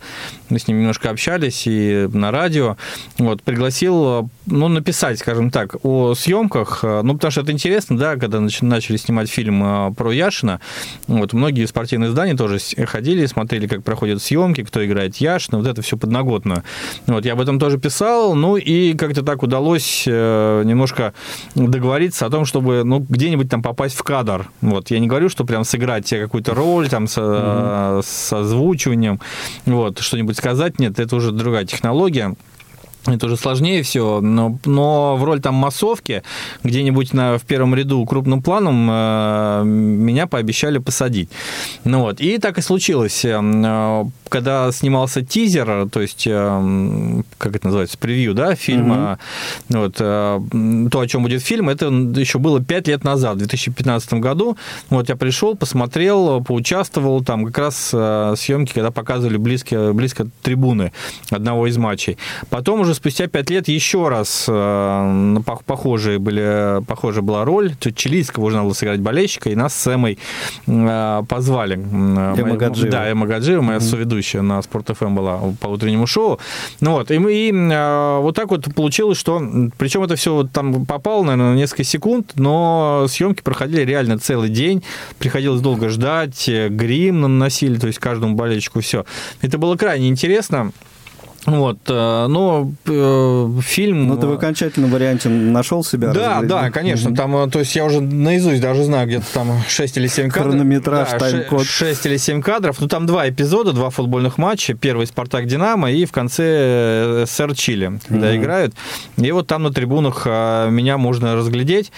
мы с ним немножко общались и на радио, вот, пригласил ну, написать, скажем так, о съемках. э, Ну, потому что это интересно, да, когда нач- начали снимать фильм э, про Яшина. Вот, многие спортивные издания тоже ходили, смотрели, как проходят съемки, кто играет Яшина, вот это все подноготно. Вот, я об этом тоже писал, ну, и как-то так удалось э, немножко договориться о том, чтобы, ну, где-нибудь там попасть в кадр. Вот, я не говорю, что прям сыграть себе какую-то роль, там, со, с озвучиванием, вот, что-нибудь сказать, нет, это уже другая технология. Это уже сложнее все, но, но в роль там массовки где-нибудь на, в первом ряду крупным планом э, меня пообещали посадить. Ну вот, и так и случилось. Э, когда снимался тизер, то есть, э, как это называется, превью, да, фильма, mm-hmm. вот, э, то, о чем будет фильм, это еще было пять лет назад, в 2015 году. Вот я пришел, посмотрел, поучаствовал, там как раз э, съемки, когда показывали близко, близко трибуны одного из матчей. Потом уже спустя пять лет еще раз э, похожие были, похожая была роль. Чилийского уже надо было сыграть болельщика, и нас с Эмой э, позвали. Эма Гаджиева. Да, Эма Гаджиева, моя mm-hmm. соведущая на Спорт ФМ была по утреннему шоу. Ну вот, и, и э, вот так вот получилось, что... Причем это все вот там попало, наверное, на несколько секунд, но съемки проходили реально целый день. Приходилось долго ждать, грим наносили, то есть каждому болельщику все. Это было крайне интересно. Вот, э, но э, фильм... Ну, ты в окончательном варианте нашел себя? Да, разглядеть? да, конечно. Там, э, то есть я уже наизусть даже знаю, где-то там 6 или 7 кадров. Хронометраж, да, тайм-код. 6 или 7 кадров. Ну, там два эпизода, два футбольных матча. Первый «Спартак-Динамо» и в конце СССР Чили, когда mm-hmm. играют. И вот там на трибунах меня можно разглядеть.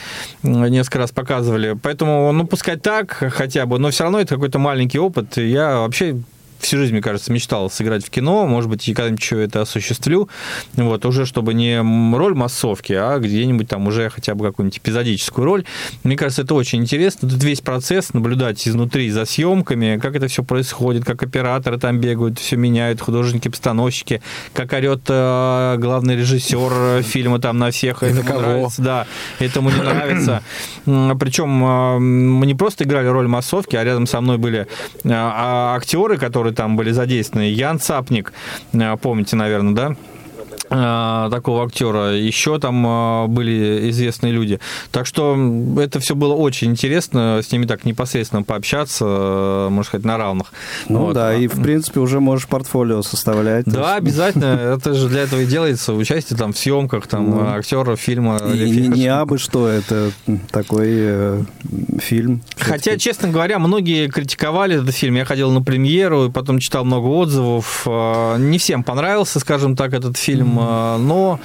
Несколько раз показывали. Поэтому, ну, пускай так хотя бы, но все равно это какой-то маленький опыт. Я вообще всю жизнь, мне кажется, мечтал сыграть в кино, может быть, и когда-нибудь еще это осуществлю, вот, уже чтобы не роль массовки, а где-нибудь там уже хотя бы какую-нибудь эпизодическую роль. Мне кажется, это очень интересно. Тут весь процесс наблюдать изнутри за съемками, как это все происходит, как операторы там бегают, все меняют, художники-постановщики, как орет э, главный режиссер фильма там на всех. Это кого? нравится, да, этому не нравится. Причем э, мы не просто играли роль массовки, а рядом со мной были э, а, актеры, которые которые там были задействованы. Ян Цапник, э, помните, наверное, да? Э, такого актера. Еще там э, были известные люди. Так что это все было очень интересно, с ними так непосредственно пообщаться, э, можно сказать, на равных. Ну вот. да, и в принципе уже можешь портфолио составлять. Да, обязательно. Это же для этого и делается. Участие там в съемках там ну, актера фильма. И не абы что, это такой э, фильм. Хотя, честно говоря, многие критиковали этот фильм. Я ходил на премьеру, потом читал много отзывов. Не всем понравился, скажем так, этот фильм но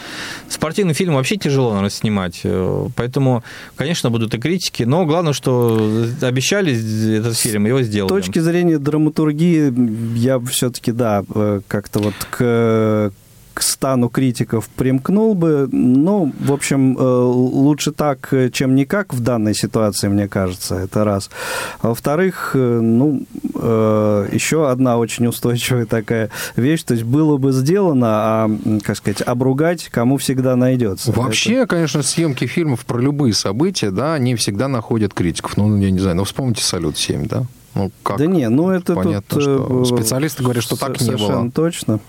спортивный фильм вообще тяжело, наверное, снимать. Э, поэтому, конечно, будут и критики, но главное, что обещали этот фильм, его сделали. С точки зрения драматургии, я все-таки, да, э, как-то вот к к стану критиков примкнул бы. Ну, в общем, э, лучше так, чем никак в данной ситуации, мне кажется, это раз. А во-вторых, э, ну, э, еще одна очень устойчивая такая вещь, то есть было бы сделано, а, как сказать, обругать кому всегда найдется. Вообще, это... конечно, съемки фильмов про любые события, да, они всегда находят критиков. Ну, я не знаю, ну, вспомните «Салют-7», да? Ну, как? Да не, ну это Понятно, тут... Что специалисты говорят, что так не было. Совершенно точно.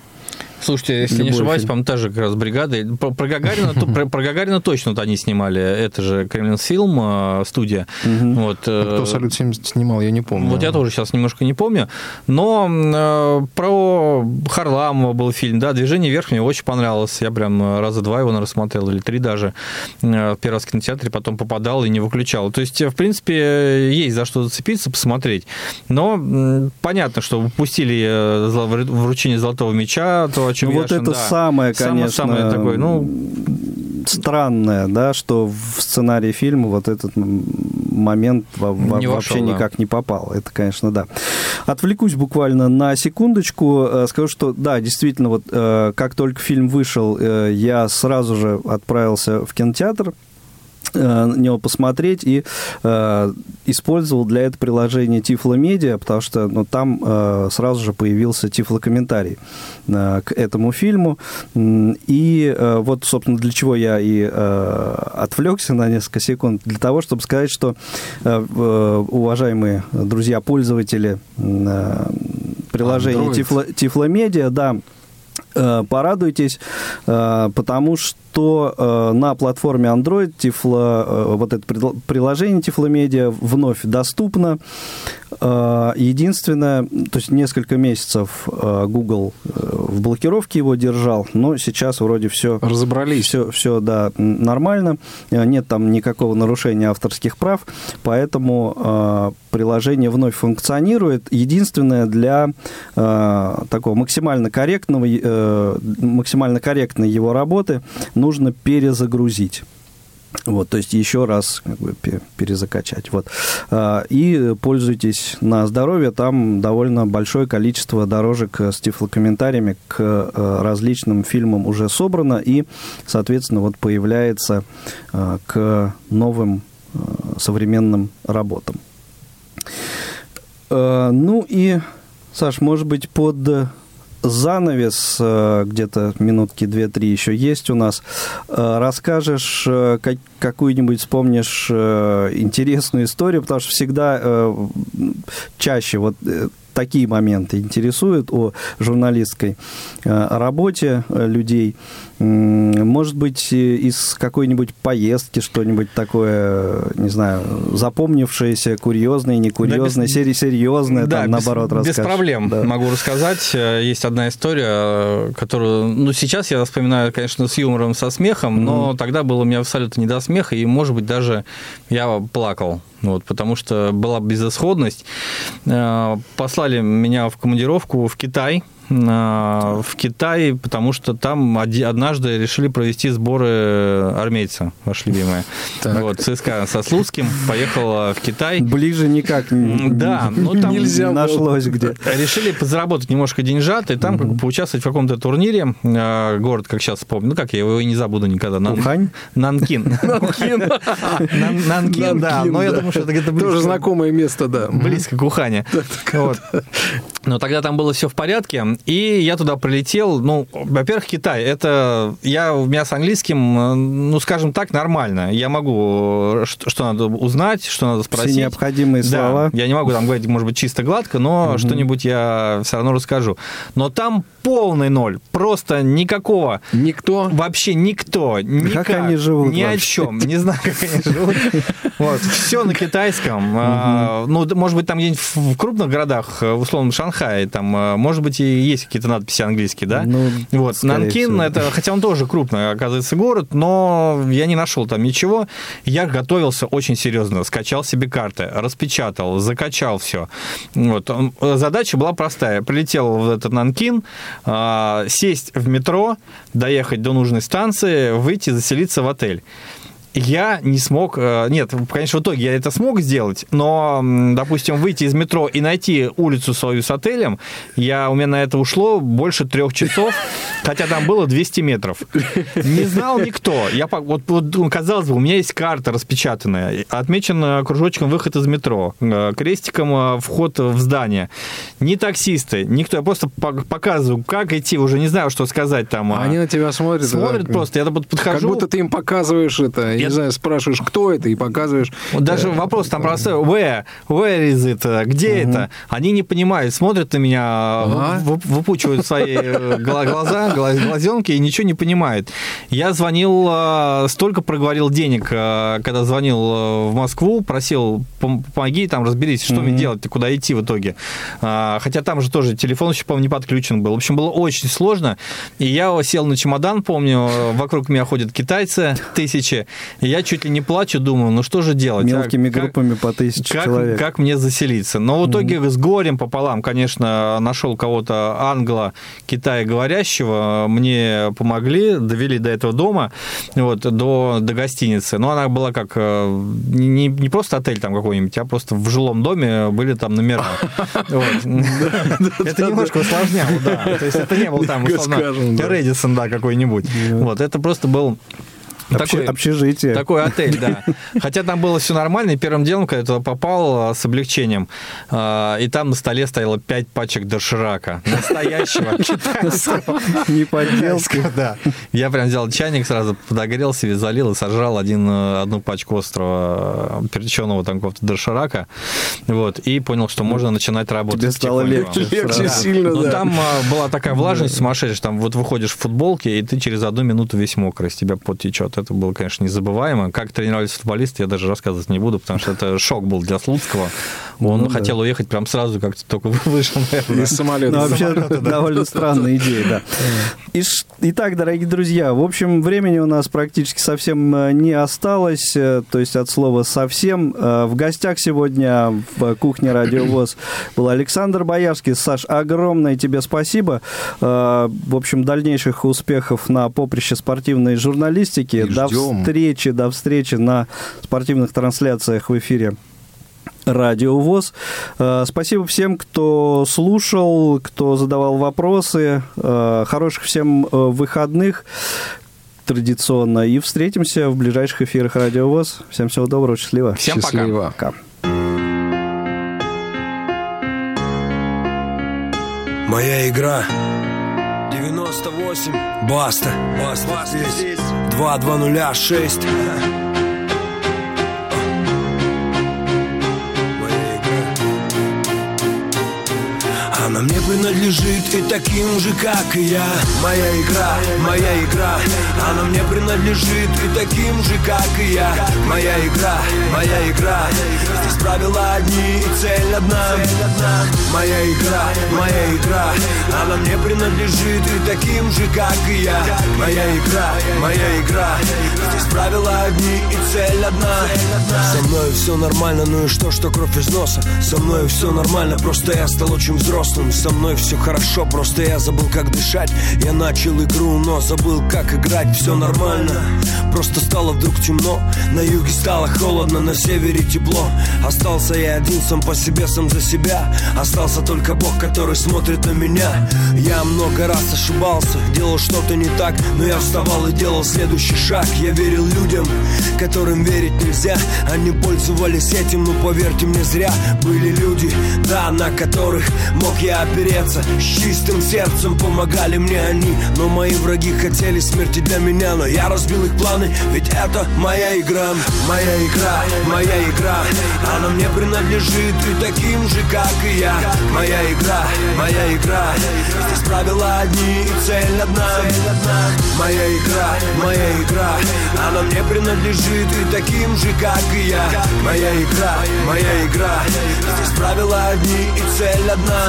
Слушайте, если не ошибаюсь, по-моему, та же как раз бригада. Про, про, Гагарина, про, про Гагарина точно вот они снимали. Это же Кремлинсфилм э, студия. Угу. Вот, а кто «Салют-70» снимал, я не помню. Вот я тоже сейчас немножко не помню. Но э, про Харламова был фильм, да, «Движение вверх» мне очень понравилось. Я прям раза два его рассмотрел, или три даже. Э, первый раз в кинотеатре, потом попадал и не выключал. То есть, в принципе, есть за что зацепиться, посмотреть. Но понятно, что упустили вручение «Золотого мяча», то, о чем ну, Вот это да. самое, конечно, самое, самое такое, ну... странное, да, что в сценарий фильма вот этот момент не вообще вошел, никак да. не попал. Это, конечно, да. Отвлекусь буквально на секундочку. Э, скажу, что да, действительно, вот э, как только фильм вышел, э, я сразу же отправился в кинотеатр, на него посмотреть и э, использовал для этого приложение Tiflo Media, потому что ну, там э, сразу же появился Tiflo комментарий э, к этому фильму. И э, вот, собственно, для чего я и э, отвлекся на несколько секунд, для того, чтобы сказать, что э, э уважаемые друзья-пользователи э, приложения Tiflo, Tiflo Media, да, Э, порадуйтесь, э, потому что э, на платформе Android Tiflo, вот это приложение Tiflo Media вновь доступно. Единственное, то есть несколько месяцев Google в блокировке его держал, но сейчас вроде все... Разобрались. Все, все да, нормально. Нет там никакого нарушения авторских прав, поэтому приложение вновь функционирует. Единственное, для такого максимально корректного э, максимально корректной его работы нужно перезагрузить. Вот, то есть еще раз как бы, перезакачать. Вот. А, и пользуйтесь на здоровье. Там довольно большое количество дорожек с тифлокомментариями к э, различным фильмам уже собрано. И, соответственно, вот появляется э, к новым э, современным работам. Ну и, Саш, может быть, под занавес, э, где-то минутки две-три еще есть у нас. Э, расскажешь э, какую-нибудь, вспомнишь интересную историю, потому что всегда чаще вот такие моменты интересуют о журналистской работе людей. Может быть, из какой-нибудь поездки что-нибудь такое, не знаю, запомнившееся, курьезное, некурьезное, да, без... серьезное, да, там, без, наоборот, расскажешь. Без проблем да. могу рассказать. Есть одна история, которую, ну, сейчас я вспоминаю, конечно, с юмором, со смехом, но тогда было у меня абсолютно не до смеха, и, может быть, даже я плакал. Вот, потому что была безысходность. Э, послали меня в командировку в Китай – в Китае, потому что там однажды решили провести сборы армейца, ваши любимые. Так. Вот, ЦСКА со Слуцким поехала в Китай. Ближе никак да, ну, там нельзя нашлось где. Решили заработать немножко деньжат, и там угу. как бы, поучаствовать в каком-то турнире. А, город, как сейчас помню, ну как я его и не забуду никогда. Нан... Ухань? Нанкин. Нанкин. Нанкин, да. Но я думаю, что это где-то близко. Тоже знакомое место, да. Близко к Ухане. Но тогда там было все в порядке. И я туда прилетел. Ну, во-первых, Китай. Это я у меня с английским, э, ну, скажем так, нормально. Я могу что, что надо узнать, что надо спросить. Все необходимые да, слова. Я не могу там говорить, может быть, чисто гладко, но угу. что-нибудь я все равно расскажу. Но там полный ноль. Просто никакого. Никто? Вообще никто. Никак, как они живут? Ни вообще? о чем. Не знаю, как они живут. Вот. Все на китайском. А, ну, может быть, там где-нибудь в крупных городах, в условном Шанхае, там, а, может быть, и есть какие-то надписи английские, да? Ну, вот. Нанкин, это, хотя он тоже крупный, оказывается, город, но я не нашел там ничего. Я готовился очень серьезно. Скачал себе карты, распечатал, закачал все. Вот. Задача была простая. Прилетел в этот Нанкин, а, сесть в метро, доехать до нужной станции, выйти, заселиться в отель я не смог... Э, нет, конечно, в итоге я это смог сделать, но, допустим, выйти из метро и найти улицу свою с отелем, я, у меня на это ушло больше трех часов, хотя там было 200 метров. Не знал никто. Я, вот, вот, ну, казалось бы, у меня есть карта распечатанная, отмечен э, кружочком выход из метро, э, крестиком вход в здание. Ни таксисты, никто. Я просто показываю, как идти, уже не знаю, что сказать там. А они на тебя смотрят. Смотрят да? просто. Я подхожу. Как будто ты им показываешь это. Я не знаю, спрашиваешь, кто это, и показываешь. Даже вопрос там простой. Where? Where is it? Где угу. это? Они не понимают, смотрят на меня, ага. выпучивают свои э, глаза, глазенки и ничего не понимают. Я звонил, э, столько проговорил денег, э, когда звонил в Москву, просил, помоги, там, разберись, что угу. мне делать, куда идти в итоге. Хотя там же тоже телефон еще, по-моему, не подключен был. В общем, было очень сложно. И я сел на чемодан, помню, вокруг меня ходят китайцы тысячи, и я чуть ли не плачу, думаю, ну что же делать? Мелкими как, группами по тысяче как, человек. Как мне заселиться? Но в итоге mm-hmm. с горем пополам, конечно, нашел кого-то англо Китая говорящего, мне помогли, довели до этого дома, вот, до, до гостиницы. Но она была как э, не, не просто отель там какой-нибудь, а просто в жилом доме были там номера. Это немножко усложняло, да. То есть это не был там, условно, Редисон, да, какой-нибудь. Вот, это просто был такой, общежитие. Такой отель, да. Хотя там было все нормально, и первым делом, когда я туда попал, а, с облегчением, а, и там на столе стояло пять пачек доширака. Настоящего китайского. Не подделки. Да. Я прям взял чайник сразу, подогрел себе, залил и сожрал один, э, одну пачку острого э, перченого там какого-то доширака. Вот. И понял, что можно начинать работать. Тебе стало легче. Легче сильно, Но там а, была такая влажность сумасшедшая. Там вот выходишь в футболке, и ты через одну минуту весь мокрый, с тебя пот течет. Вот это было, конечно, незабываемо. Как тренировались футболисты, я даже рассказывать не буду, потому что это шок был для Слуцкого. Он Ну да. хотел уехать прям сразу, как только вышел, наверное. Из самолета. Ну, вообще, довольно странная идея, да. Итак, дорогие друзья, в общем, времени у нас практически совсем э, не осталось, э, то есть от слова совсем. Э, В гостях сегодня в кухне Радио ВОЗ был Александр Боярский. Саш, огромное тебе спасибо. В общем, дальнейших успехов на поприще спортивной журналистики. И До ждем. встречи, до встречи на спортивных трансляциях в эфире Радио ВОЗ. Э, Спасибо всем, кто слушал, кто задавал вопросы. Э, Хороших всем э, выходных традиционно. И встретимся в ближайших эфирах Радио ВОЗ. Всем всего доброго, счастливо. Всем пока. Счастливо. Пока. Моя игра 98 Баста. Баста, здесь. 2206 Она мне принадлежит и таким же, как и я. Моя игра, моя игра. Она мне принадлежит и таким же, как и я. Моя игра, моя игра. Здесь правила одни и цель одна. Моя игра, моя игра. Она мне принадлежит и таким же, как и я. Моя игра, моя игра. Здесь правила одни и цель одна. Со мной все нормально, ну и что, что кровь из носа? Со мной все нормально, просто я стал очень взрослым Со мной все хорошо, просто я забыл, как дышать. Я начал игру, но забыл, как играть Все нормально, просто стало вдруг темно На юге стало холодно, на севере тепло. Остался я один сам по себе, сам за себя. Остался только Бог, который смотрит на меня. Я много раз ошибался, делал что-то не так Но я вставал и делал следующий шаг. Я верил людям, которым верить нельзя. Они пользовались этим, но поверьте мне зря. Были люди, да, на которых мог я опереться. С чистым сердцем помогали мне они. Но мои враги хотели смерти для меня Но я разбил их планы, ведь это моя игра Моя игра, моя игра. Она мне принадлежит и таким же, как и я. Моя игра, моя игра. Здесь правила одни и цель одна. Моя игра, моя игра. Она мне принадлежит и таким же, как и я. Моя игра, моя игра. Здесь правила одни и цель одна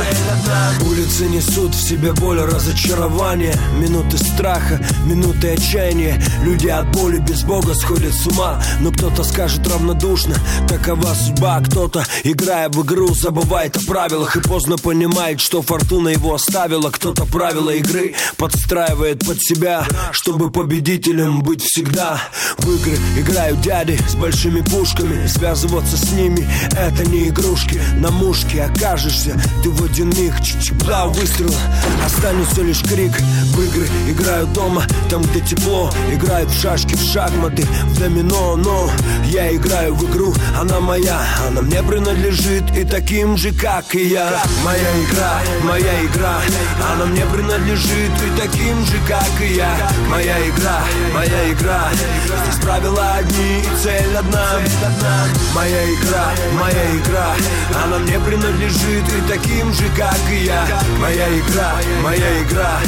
Улицы несут в себе боль, разочарование Минуты страха, минуты отчаяния. Люди от боли без Бога сходят с ума Но кто-то скажет равнодушно Такова судьба, кто-то, играя в игру Забывает о правилах и поздно понимает Что фортуна его оставила. Кто-то правила игры подстраивает под себя Чтобы победителем быть всегда. В игры играют дяди с большими пушками Связываться с ними это не игрушки. На мушке окажешься ты в один миг Чик-чик, два выстрела Останется лишь крик. В игры играют дома Там, где тепло. Играют в шашки, в шахматы В домино, но Я играю в игру Она моя. Она мне принадлежит И таким же, как и я. Моя игра, моя игра. Она мне принадлежит И таким же, как и я. Моя игра, моя игра. Здесь правила одни И цель одна Моя игра, моя игра Она мне принадлежит И таким же, как и я Моя игра, моя игра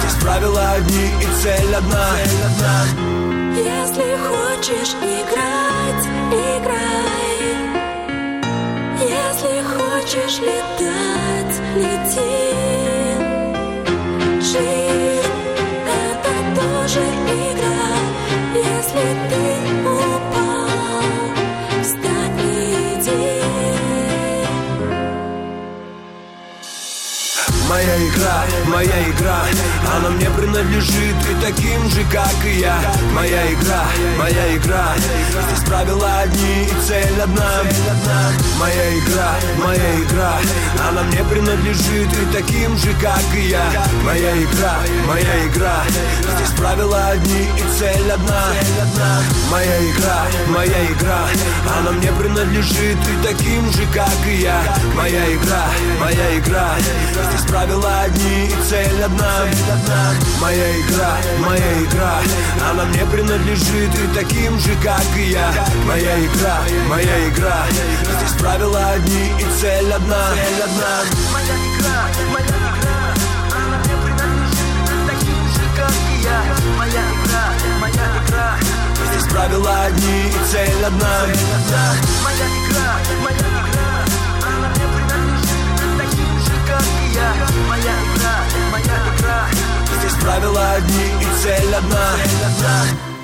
Здесь правила одни И цель одна Если хочешь играть, играй. Если хочешь летать, лети. Жизнь — это тоже игра. Моя игра, моя игра. Она мне принадлежит и таким же, как и я. Моя игра, моя игра. Здесь правила одни и цель одна. Моя игра, моя игра. Она мне принадлежит и таким же, как и я. Моя игра, моя игра. Здесь правила одни и цель одна. Моя игра, моя игра. Она мне принадлежит и таким же, как и я. Моя игра, моя игра. Здесь правила одни и цель одна. Моя игра, моя игра. Она мне принадлежит и таким же, как и я. Моя игра, моя игра. Здесь правила одни и цель одна. Моя игра, моя игра. Она мне принадлежит и таким же, как и я. Моя игра, моя игра. Цель одна. Моя игра, моя игра, она мне принадлежит таким же, как и я. Здесь правила одни и цель одна